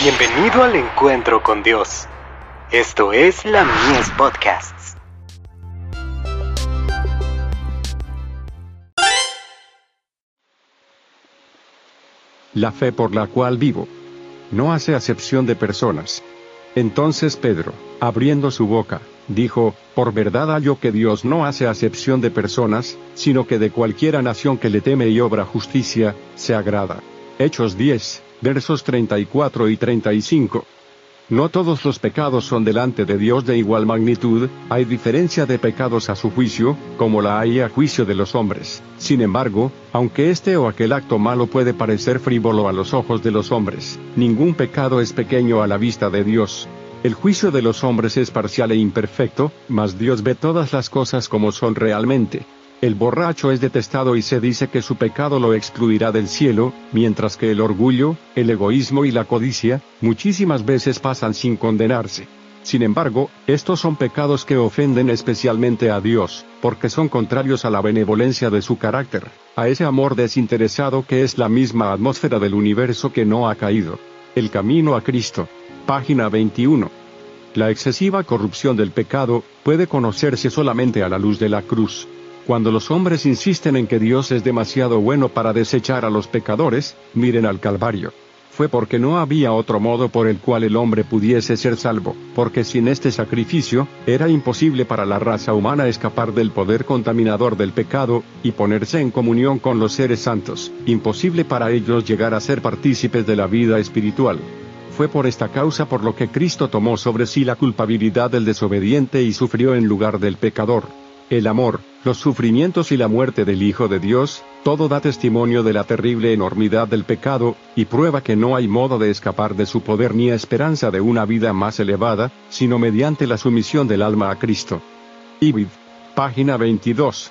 Bienvenido al encuentro con Dios. Esto es la Mies Podcasts. La fe por la cual vivo. No hace acepción de personas. Entonces Pedro, abriendo su boca, dijo, Por verdad hallo que Dios no hace acepción de personas, sino que de cualquiera nación que le teme y obra justicia, se agrada. Hechos 10, versos 34 y 35. No todos los pecados son delante de Dios de igual magnitud, hay diferencia de pecados a su juicio, como la hay a juicio de los hombres. Sin embargo, aunque este o aquel acto malo puede parecer frívolo a los ojos de los hombres, ningún pecado es pequeño a la vista de Dios. El juicio de los hombres es parcial e imperfecto, mas Dios ve todas las cosas como son realmente. El borracho es detestado y se dice que su pecado lo excluirá del cielo, mientras que el orgullo, el egoísmo y la codicia, muchísimas veces pasan sin condenarse. Sin embargo, estos son pecados que ofenden especialmente a Dios, porque son contrarios a la benevolencia de su carácter, a ese amor desinteresado que es la misma atmósfera del universo que no ha caído. El camino a Cristo. Página 21. La excesiva corrupción del pecado puede conocerse solamente a la luz de la cruz. Cuando los hombres insisten en que Dios es demasiado bueno para desechar a los pecadores, miren al Calvario. Fue porque no había otro modo por el cual el hombre pudiese ser salvo, porque sin este sacrificio, era imposible para la raza humana escapar del poder contaminador del pecado, y ponerse en comunión con los seres santos, imposible para ellos llegar a ser partícipes de la vida espiritual. Fue por esta causa por lo que Cristo tomó sobre sí la culpabilidad del desobediente y sufrió en lugar del pecador. El amor, los sufrimientos y la muerte del Hijo de Dios, todo da testimonio de la terrible enormidad del pecado, y prueba que no hay modo de escapar de su poder ni esperanza de una vida más elevada, sino mediante la sumisión del alma a Cristo. Ibid. Página 22.